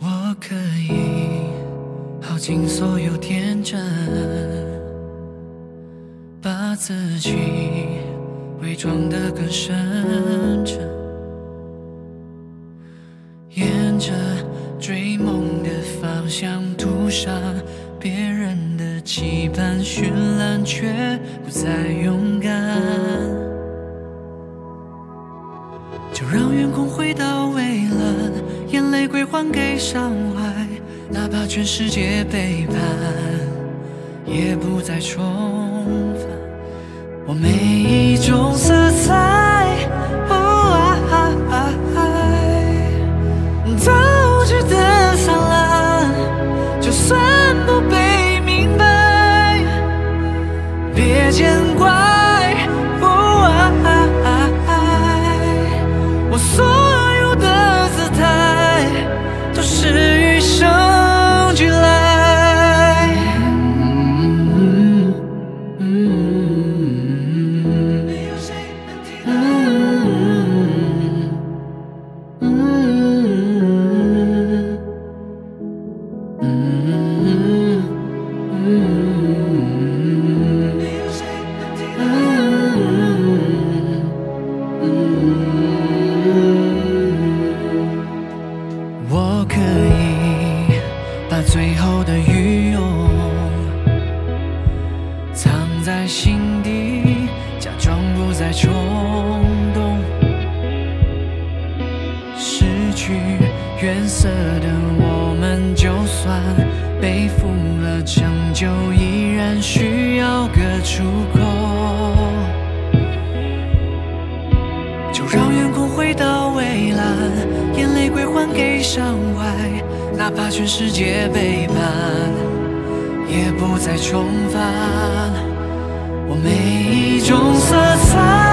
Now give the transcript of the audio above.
我可以耗尽所有天真，把自己伪装得更深沉，沿着追梦的方向涂上别人的期盼，绚烂却不再勇敢。就让远空回到蔚蓝，眼泪归还给伤怀，哪怕全世界背叛，也不再重返。我每一种牵挂。在心底，假装不再冲动。失去原色的我们，就算背负了成就，依然需要个出口。就让远空回到蔚蓝，眼泪归还给伤怀。哪怕全世界背叛，也不再重返。我每一种色彩。